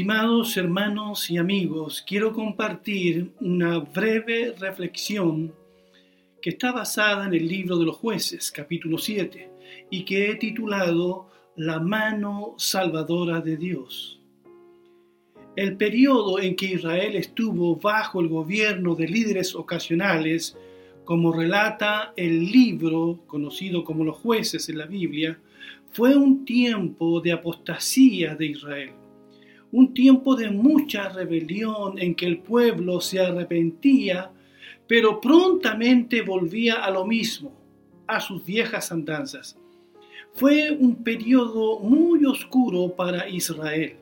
Estimados hermanos y amigos, quiero compartir una breve reflexión que está basada en el libro de los jueces, capítulo 7, y que he titulado La mano salvadora de Dios. El periodo en que Israel estuvo bajo el gobierno de líderes ocasionales, como relata el libro conocido como los jueces en la Biblia, fue un tiempo de apostasía de Israel un tiempo de mucha rebelión en que el pueblo se arrepentía, pero prontamente volvía a lo mismo, a sus viejas andanzas. Fue un periodo muy oscuro para Israel.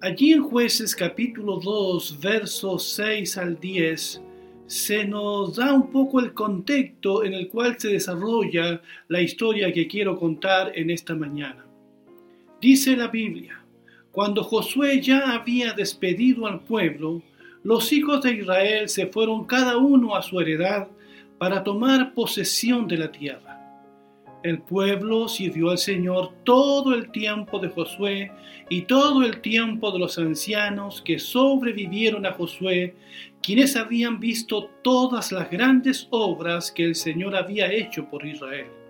Allí en jueces capítulo 2, versos 6 al 10, se nos da un poco el contexto en el cual se desarrolla la historia que quiero contar en esta mañana. Dice la Biblia, cuando Josué ya había despedido al pueblo, los hijos de Israel se fueron cada uno a su heredad para tomar posesión de la tierra. El pueblo sirvió al Señor todo el tiempo de Josué y todo el tiempo de los ancianos que sobrevivieron a Josué, quienes habían visto todas las grandes obras que el Señor había hecho por Israel.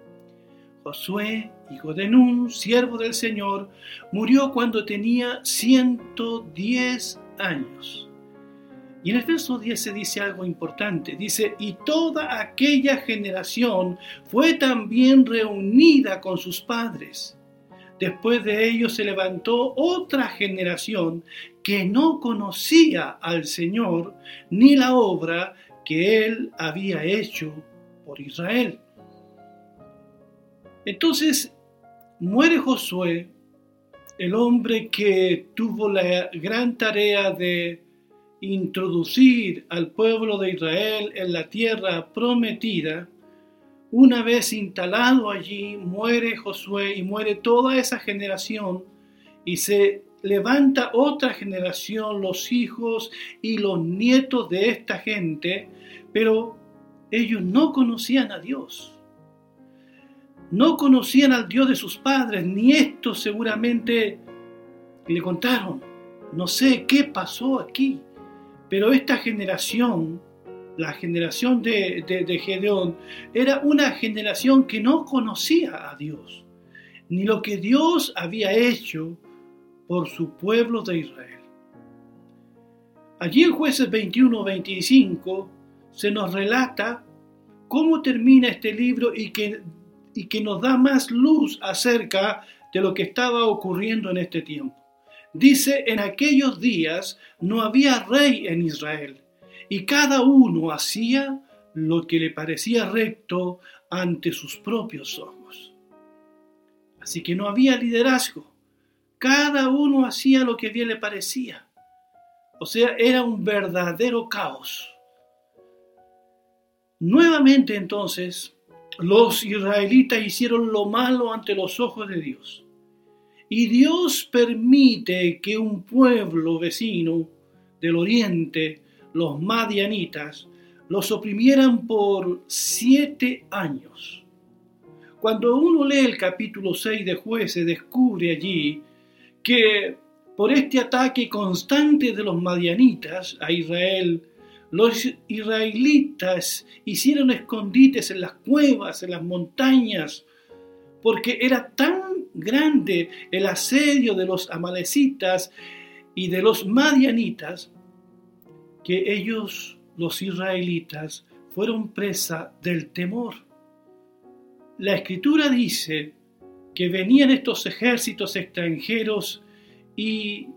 Josué, hijo de Nun, siervo del Señor, murió cuando tenía 110 años. Y en el verso 10 se dice algo importante. Dice, y toda aquella generación fue también reunida con sus padres. Después de ellos se levantó otra generación que no conocía al Señor ni la obra que él había hecho por Israel. Entonces muere Josué, el hombre que tuvo la gran tarea de introducir al pueblo de Israel en la tierra prometida. Una vez instalado allí, muere Josué y muere toda esa generación y se levanta otra generación, los hijos y los nietos de esta gente, pero ellos no conocían a Dios no conocían al Dios de sus padres, ni esto seguramente le contaron. No sé qué pasó aquí, pero esta generación, la generación de, de, Gedeón, era una generación que no conocía a Dios, ni lo que Dios había hecho por su pueblo de Israel. Allí en jueces 21-25 se nos relata cómo termina este libro y que y que nos da más luz acerca de lo que estaba ocurriendo en este tiempo. Dice, en aquellos días no había rey en Israel, y cada uno hacía lo que le parecía recto ante sus propios ojos. Así que no había liderazgo, cada uno hacía lo que bien le parecía. O sea, era un verdadero caos. Nuevamente entonces, los israelitas hicieron lo malo ante los ojos de Dios. Y Dios permite que un pueblo vecino del oriente, los madianitas, los oprimieran por siete años. Cuando uno lee el capítulo 6 de jueces, descubre allí que por este ataque constante de los madianitas a Israel, los israelitas hicieron escondites en las cuevas, en las montañas, porque era tan grande el asedio de los amalecitas y de los madianitas que ellos, los israelitas, fueron presa del temor. La escritura dice que venían estos ejércitos extranjeros y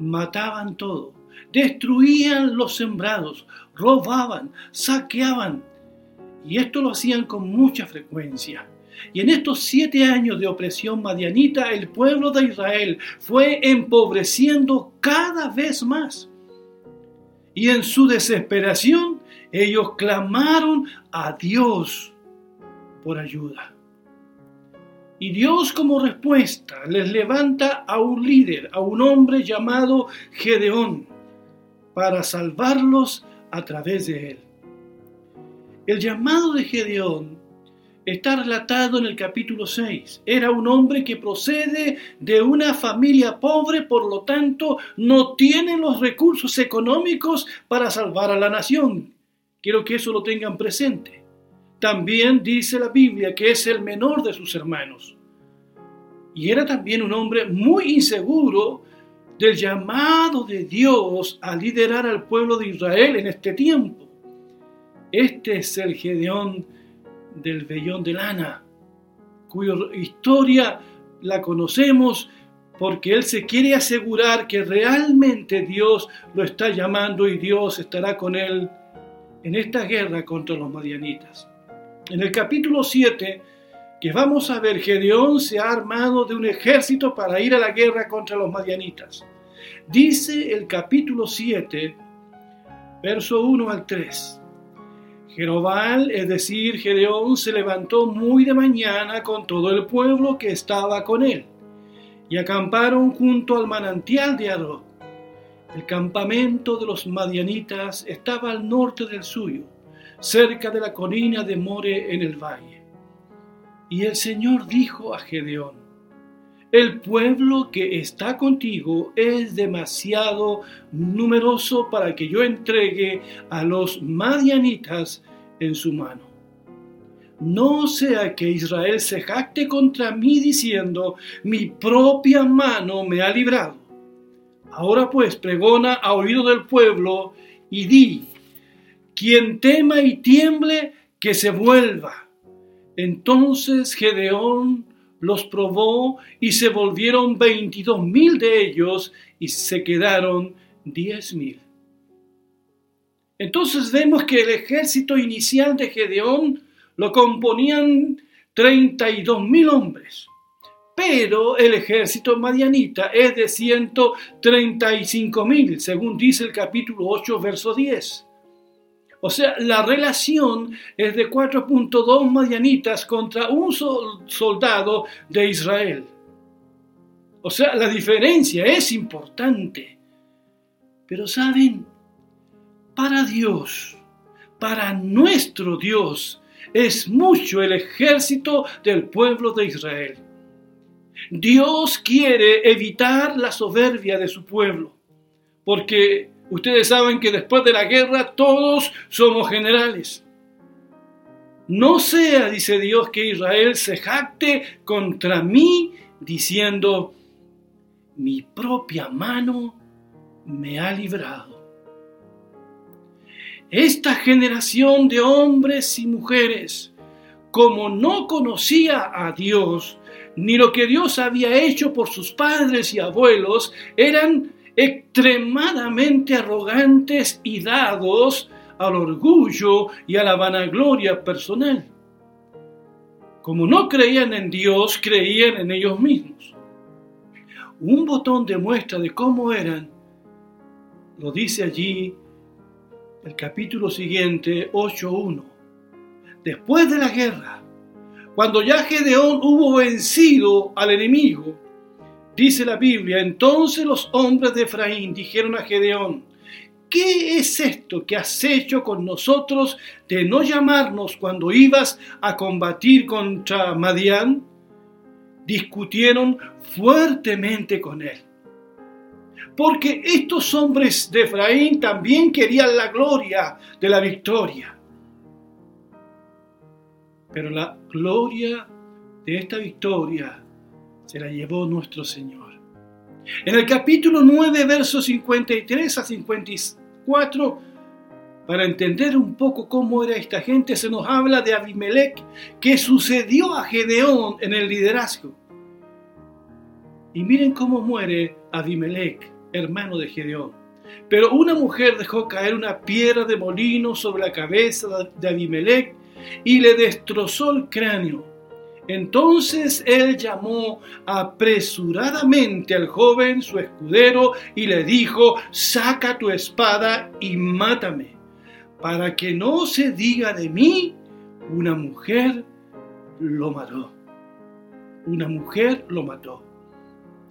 mataban todo destruían los sembrados, robaban, saqueaban. Y esto lo hacían con mucha frecuencia. Y en estos siete años de opresión madianita, el pueblo de Israel fue empobreciendo cada vez más. Y en su desesperación, ellos clamaron a Dios por ayuda. Y Dios como respuesta les levanta a un líder, a un hombre llamado Gedeón para salvarlos a través de él. El llamado de Gedeón está relatado en el capítulo 6. Era un hombre que procede de una familia pobre, por lo tanto no tiene los recursos económicos para salvar a la nación. Quiero que eso lo tengan presente. También dice la Biblia que es el menor de sus hermanos. Y era también un hombre muy inseguro del llamado de Dios a liderar al pueblo de Israel en este tiempo. Este es el Gedeón del vellón de lana, cuya historia la conocemos porque él se quiere asegurar que realmente Dios lo está llamando y Dios estará con él en esta guerra contra los madianitas. En el capítulo 7, que vamos a ver, Gedeón se ha armado de un ejército para ir a la guerra contra los madianitas. Dice el capítulo 7, verso 1 al 3. Jerobal, es decir, Gedeón, se levantó muy de mañana con todo el pueblo que estaba con él, y acamparon junto al manantial de Arod. El campamento de los madianitas estaba al norte del suyo, cerca de la colina de More en el valle. Y el Señor dijo a Gedeón, el pueblo que está contigo es demasiado numeroso para que yo entregue a los madianitas en su mano. No sea que Israel se jacte contra mí diciendo, mi propia mano me ha librado. Ahora pues pregona a oído del pueblo y di, quien tema y tiemble, que se vuelva. Entonces Gedeón los probó y se volvieron veintidós mil de ellos y se quedaron diez mil. Entonces vemos que el ejército inicial de Gedeón lo componían treinta y dos mil hombres, pero el ejército madianita es de ciento treinta y cinco mil, según dice el capítulo 8, verso 10. O sea, la relación es de 4.2 madianitas contra un soldado de Israel. O sea, la diferencia es importante. Pero saben, para Dios, para nuestro Dios, es mucho el ejército del pueblo de Israel. Dios quiere evitar la soberbia de su pueblo, porque Ustedes saben que después de la guerra todos somos generales. No sea, dice Dios, que Israel se jacte contra mí diciendo, mi propia mano me ha librado. Esta generación de hombres y mujeres, como no conocía a Dios, ni lo que Dios había hecho por sus padres y abuelos, eran extremadamente arrogantes y dados al orgullo y a la vanagloria personal. Como no creían en Dios, creían en ellos mismos. Un botón de muestra de cómo eran, lo dice allí el capítulo siguiente, 8.1. Después de la guerra, cuando ya Gedeón hubo vencido al enemigo, Dice la Biblia, entonces los hombres de Efraín dijeron a Gedeón, ¿qué es esto que has hecho con nosotros de no llamarnos cuando ibas a combatir contra Madián? Discutieron fuertemente con él. Porque estos hombres de Efraín también querían la gloria de la victoria. Pero la gloria de esta victoria se la llevó nuestro Señor. En el capítulo 9, versos 53 a 54, para entender un poco cómo era esta gente, se nos habla de Abimelech, que sucedió a Gedeón en el liderazgo. Y miren cómo muere Abimelech, hermano de Gedeón. Pero una mujer dejó caer una piedra de molino sobre la cabeza de Abimelech y le destrozó el cráneo. Entonces él llamó apresuradamente al joven, su escudero, y le dijo, saca tu espada y mátame, para que no se diga de mí, una mujer lo mató. Una mujer lo mató.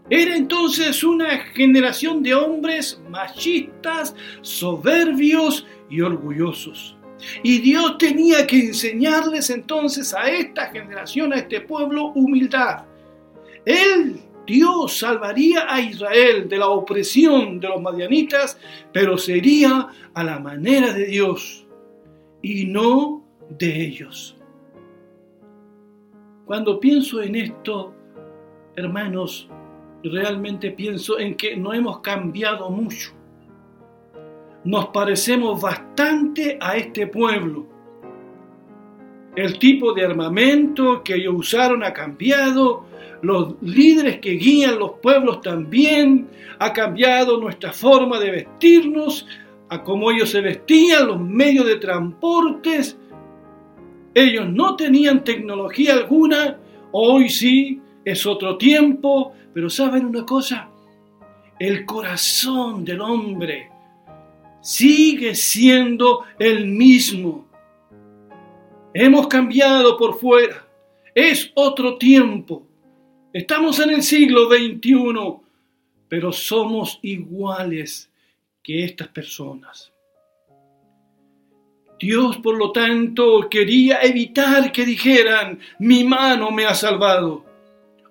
Era entonces una generación de hombres machistas, soberbios y orgullosos. Y Dios tenía que enseñarles entonces a esta generación, a este pueblo, humildad. Él, Dios, salvaría a Israel de la opresión de los madianitas, pero sería a la manera de Dios y no de ellos. Cuando pienso en esto, hermanos, realmente pienso en que no hemos cambiado mucho. Nos parecemos bastante a este pueblo. El tipo de armamento que ellos usaron ha cambiado, los líderes que guían los pueblos también, ha cambiado nuestra forma de vestirnos, a cómo ellos se vestían, los medios de transportes. Ellos no tenían tecnología alguna, hoy sí, es otro tiempo, pero ¿saben una cosa? El corazón del hombre sigue siendo el mismo. Hemos cambiado por fuera. Es otro tiempo. Estamos en el siglo XXI, pero somos iguales que estas personas. Dios, por lo tanto, quería evitar que dijeran, mi mano me ha salvado.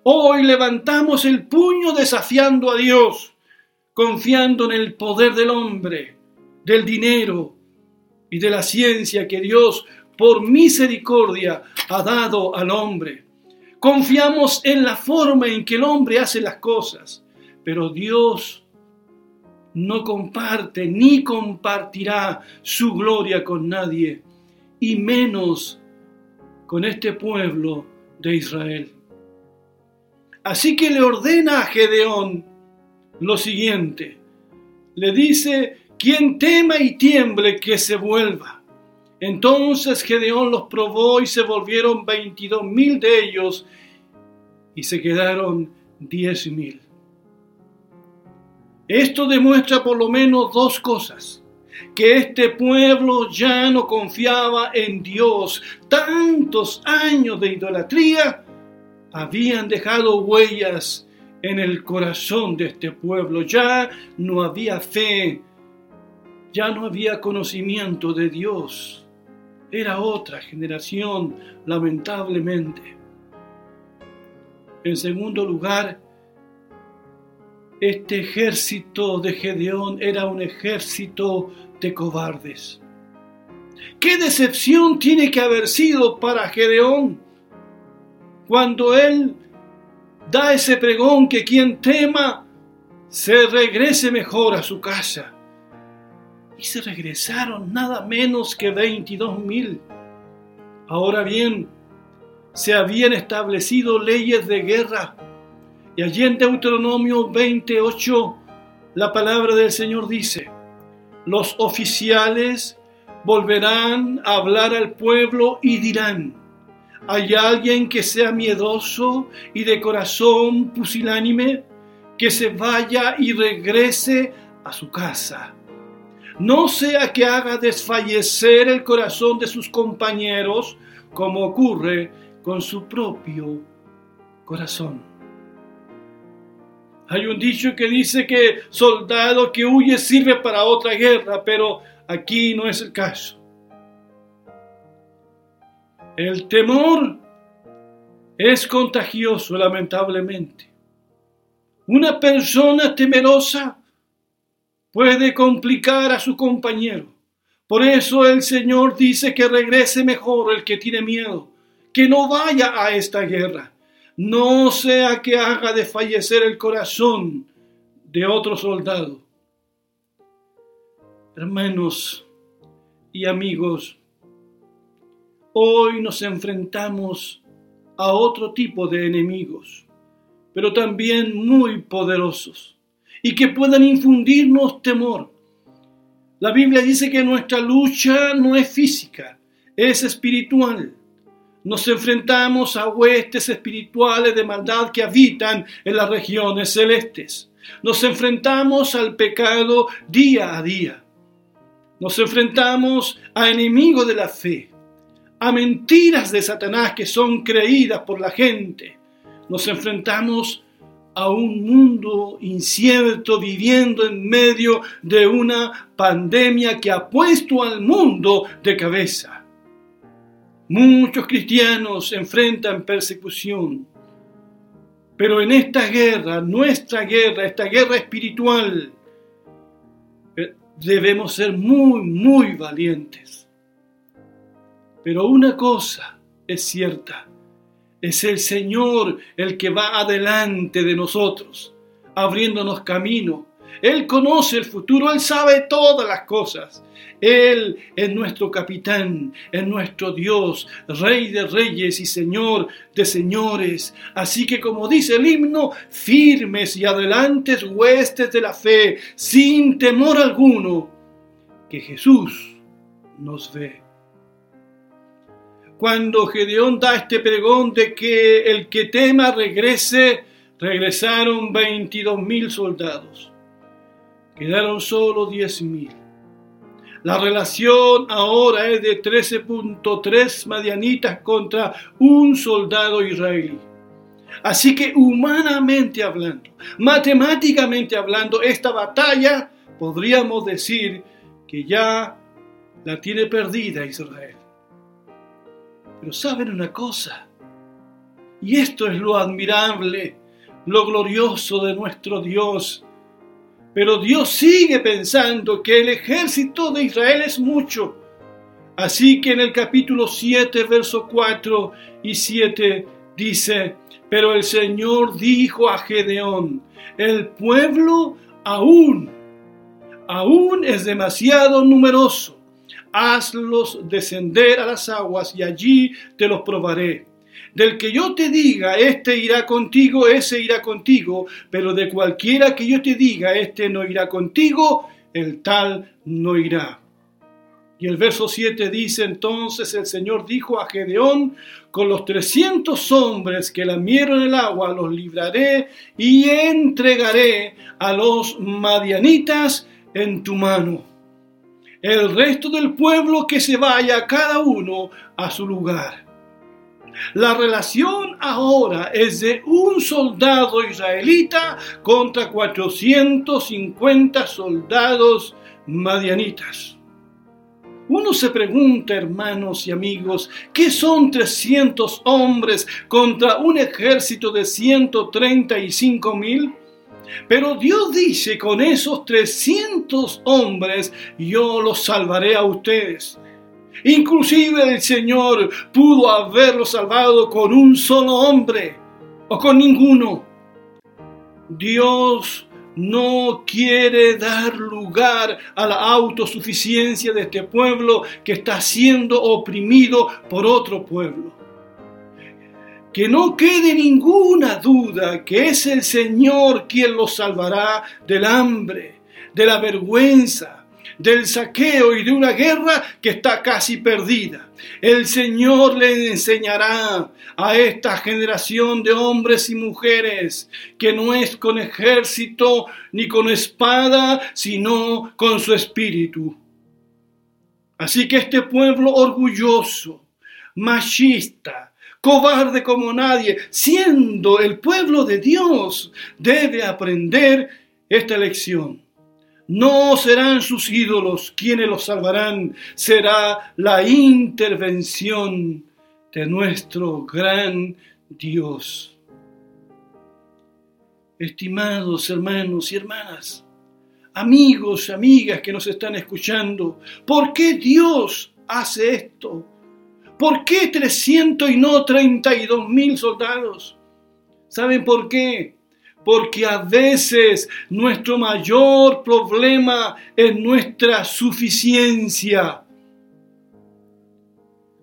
Hoy levantamos el puño desafiando a Dios, confiando en el poder del hombre, del dinero y de la ciencia que Dios, por misericordia, ha dado al hombre. Confiamos en la forma en que el hombre hace las cosas, pero Dios no comparte ni compartirá su gloria con nadie, y menos con este pueblo de Israel. Así que le ordena a Gedeón lo siguiente. Le dice, quien tema y tiemble que se vuelva. Entonces Gedeón los probó y se volvieron veintidós mil de ellos y se quedaron diez mil. Esto demuestra por lo menos dos cosas. Que este pueblo ya no confiaba en Dios. Tantos años de idolatría habían dejado huellas en el corazón de este pueblo. Ya no había fe, ya no había conocimiento de Dios. Era otra generación, lamentablemente. En segundo lugar, este ejército de Gedeón era un ejército de cobardes. ¿Qué decepción tiene que haber sido para Gedeón cuando Él da ese pregón que quien tema se regrese mejor a su casa. Y se regresaron nada menos que 22 mil. Ahora bien, se habían establecido leyes de guerra. Y allí en Deuteronomio 28 la palabra del Señor dice, los oficiales volverán a hablar al pueblo y dirán, ¿Hay alguien que sea miedoso y de corazón pusilánime? Que se vaya y regrese a su casa. No sea que haga desfallecer el corazón de sus compañeros, como ocurre con su propio corazón. Hay un dicho que dice que soldado que huye sirve para otra guerra, pero aquí no es el caso. El temor es contagioso, lamentablemente. Una persona temerosa puede complicar a su compañero. Por eso el Señor dice que regrese mejor el que tiene miedo, que no vaya a esta guerra, no sea que haga desfallecer el corazón de otro soldado. Hermanos y amigos, Hoy nos enfrentamos a otro tipo de enemigos, pero también muy poderosos y que puedan infundirnos temor. La Biblia dice que nuestra lucha no es física, es espiritual. Nos enfrentamos a huestes espirituales de maldad que habitan en las regiones celestes. Nos enfrentamos al pecado día a día. Nos enfrentamos a enemigos de la fe a mentiras de Satanás que son creídas por la gente. Nos enfrentamos a un mundo incierto viviendo en medio de una pandemia que ha puesto al mundo de cabeza. Muchos cristianos enfrentan persecución, pero en esta guerra, nuestra guerra, esta guerra espiritual, eh, debemos ser muy, muy valientes. Pero una cosa es cierta, es el Señor el que va adelante de nosotros, abriéndonos camino. Él conoce el futuro, Él sabe todas las cosas. Él es nuestro capitán, es nuestro Dios, Rey de reyes y Señor de señores. Así que como dice el himno, firmes y adelantes huestes de la fe, sin temor alguno, que Jesús nos ve cuando Gedeón da este pregón de que el que tema regrese, regresaron 22 mil soldados. Quedaron solo 10 mil. La relación ahora es de 13.3 madianitas contra un soldado israelí. Así que humanamente hablando, matemáticamente hablando, esta batalla podríamos decir que ya la tiene perdida Israel. Pero saben una cosa, y esto es lo admirable, lo glorioso de nuestro Dios. Pero Dios sigue pensando que el ejército de Israel es mucho. Así que en el capítulo 7, verso 4 y 7 dice, pero el Señor dijo a Gedeón, el pueblo aún, aún es demasiado numeroso hazlos descender a las aguas y allí te los probaré. Del que yo te diga, este irá contigo, ese irá contigo, pero de cualquiera que yo te diga, este no irá contigo, el tal no irá. Y el verso 7 dice entonces el Señor dijo a Gedeón, con los trescientos hombres que lamieron el agua los libraré y entregaré a los madianitas en tu mano el resto del pueblo que se vaya cada uno a su lugar. La relación ahora es de un soldado israelita contra 450 soldados madianitas. Uno se pregunta, hermanos y amigos, ¿qué son 300 hombres contra un ejército de 135 mil? Pero Dios dice, con esos 300 hombres yo los salvaré a ustedes. Inclusive el Señor pudo haberlos salvado con un solo hombre o con ninguno. Dios no quiere dar lugar a la autosuficiencia de este pueblo que está siendo oprimido por otro pueblo que no quede ninguna duda que es el Señor quien los salvará del hambre, de la vergüenza, del saqueo y de una guerra que está casi perdida. El Señor le enseñará a esta generación de hombres y mujeres que no es con ejército ni con espada, sino con su espíritu. Así que este pueblo orgulloso, machista, cobarde como nadie, siendo el pueblo de Dios, debe aprender esta lección. No serán sus ídolos quienes los salvarán, será la intervención de nuestro gran Dios. Estimados hermanos y hermanas, amigos y amigas que nos están escuchando, ¿por qué Dios hace esto? ¿Por qué 300 y no 32 mil soldados? ¿Saben por qué? Porque a veces nuestro mayor problema es nuestra suficiencia.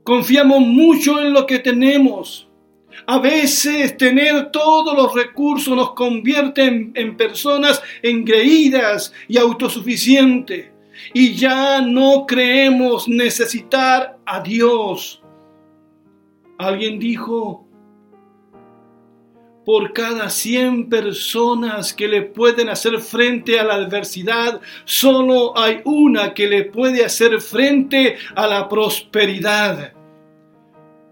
Confiamos mucho en lo que tenemos. A veces tener todos los recursos nos convierte en, personas engreídas y autosuficientes. Y ya no creemos necesitar a Dios. Alguien dijo, por cada 100 personas que le pueden hacer frente a la adversidad, solo hay una que le puede hacer frente a la prosperidad.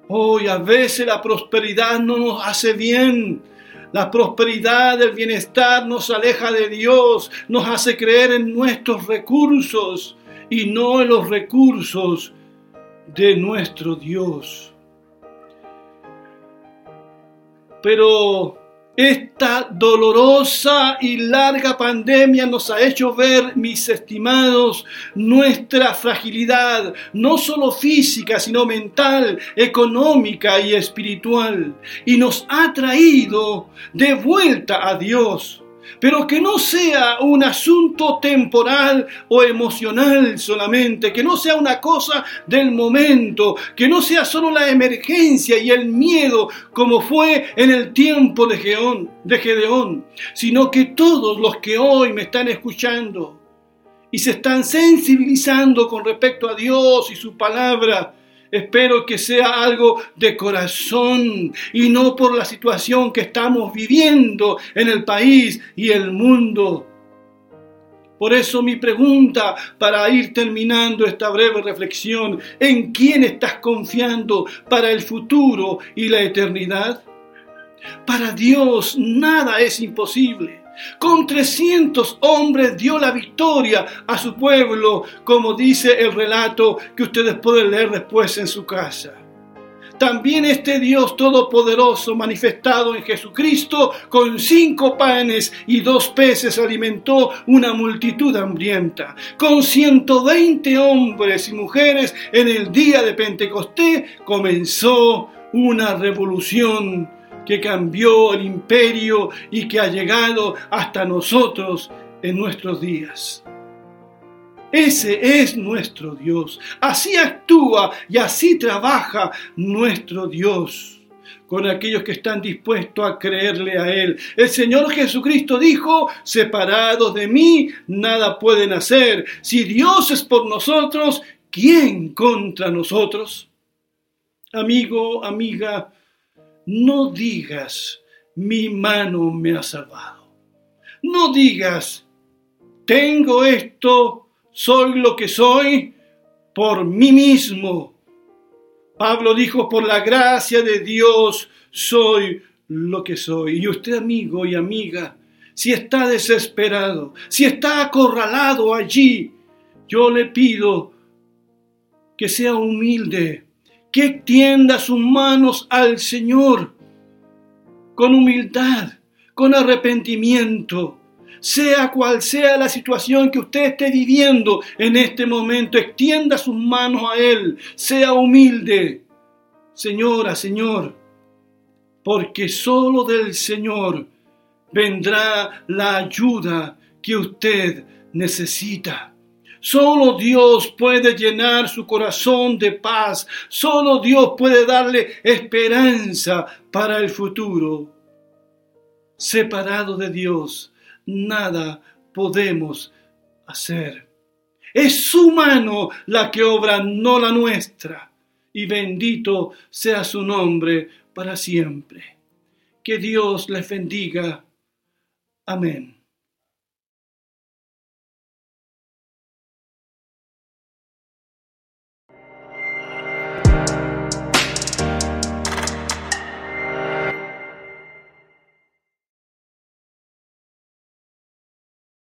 Hoy a veces la prosperidad no nos hace bien. La prosperidad, el bienestar nos aleja de Dios, nos hace creer en nuestros recursos y no en los recursos de nuestro Dios. Pero esta dolorosa y larga pandemia nos ha hecho ver, mis estimados, nuestra fragilidad, no solo física, sino mental, económica y espiritual, y nos ha traído de vuelta a Dios pero que no sea un asunto temporal o emocional solamente, que no sea una cosa del momento, que no sea solo la emergencia y el miedo como fue en el tiempo de Gedeón, de Gedeón sino que todos los que hoy me están escuchando y se están sensibilizando con respecto a Dios y su palabra, Espero que sea algo de corazón y no por la situación que estamos viviendo en el país y el mundo. Por eso mi pregunta para ir terminando esta breve reflexión, ¿en quién estás confiando para el futuro y la eternidad? Para Dios nada es imposible. Con 300 hombres dio la victoria a su pueblo, como dice el relato que ustedes pueden leer después en su casa. También este Dios todopoderoso manifestado en Jesucristo con cinco panes y dos peces alimentó una multitud hambrienta. Con 120 hombres y mujeres en el día de Pentecostés comenzó una revolución que cambió el imperio y que ha llegado hasta nosotros en nuestros días. Ese es nuestro Dios. Así actúa y así trabaja nuestro Dios con aquellos que están dispuestos a creerle a Él. El Señor Jesucristo dijo, separados de mí, nada pueden hacer. Si Dios es por nosotros, ¿quién contra nosotros? Amigo, amiga, no digas, mi mano me ha salvado. No digas, tengo esto, soy lo que soy por mí mismo. Pablo dijo, por la gracia de Dios soy lo que soy. Y usted, amigo y amiga, si está desesperado, si está acorralado allí, yo le pido que sea humilde que extienda sus manos al Señor con humildad, con arrepentimiento. Sea cual sea la situación que usted esté viviendo en este momento, extienda sus manos a Él, sea humilde. Señora, Señor, porque solo del Señor vendrá la ayuda que usted necesita. Solo Dios puede llenar su corazón de paz. Solo Dios puede darle esperanza para el futuro. Separado de Dios, nada podemos hacer. Es su mano la que obra, no la nuestra. Y bendito sea su nombre para siempre. Que Dios les bendiga. Amén.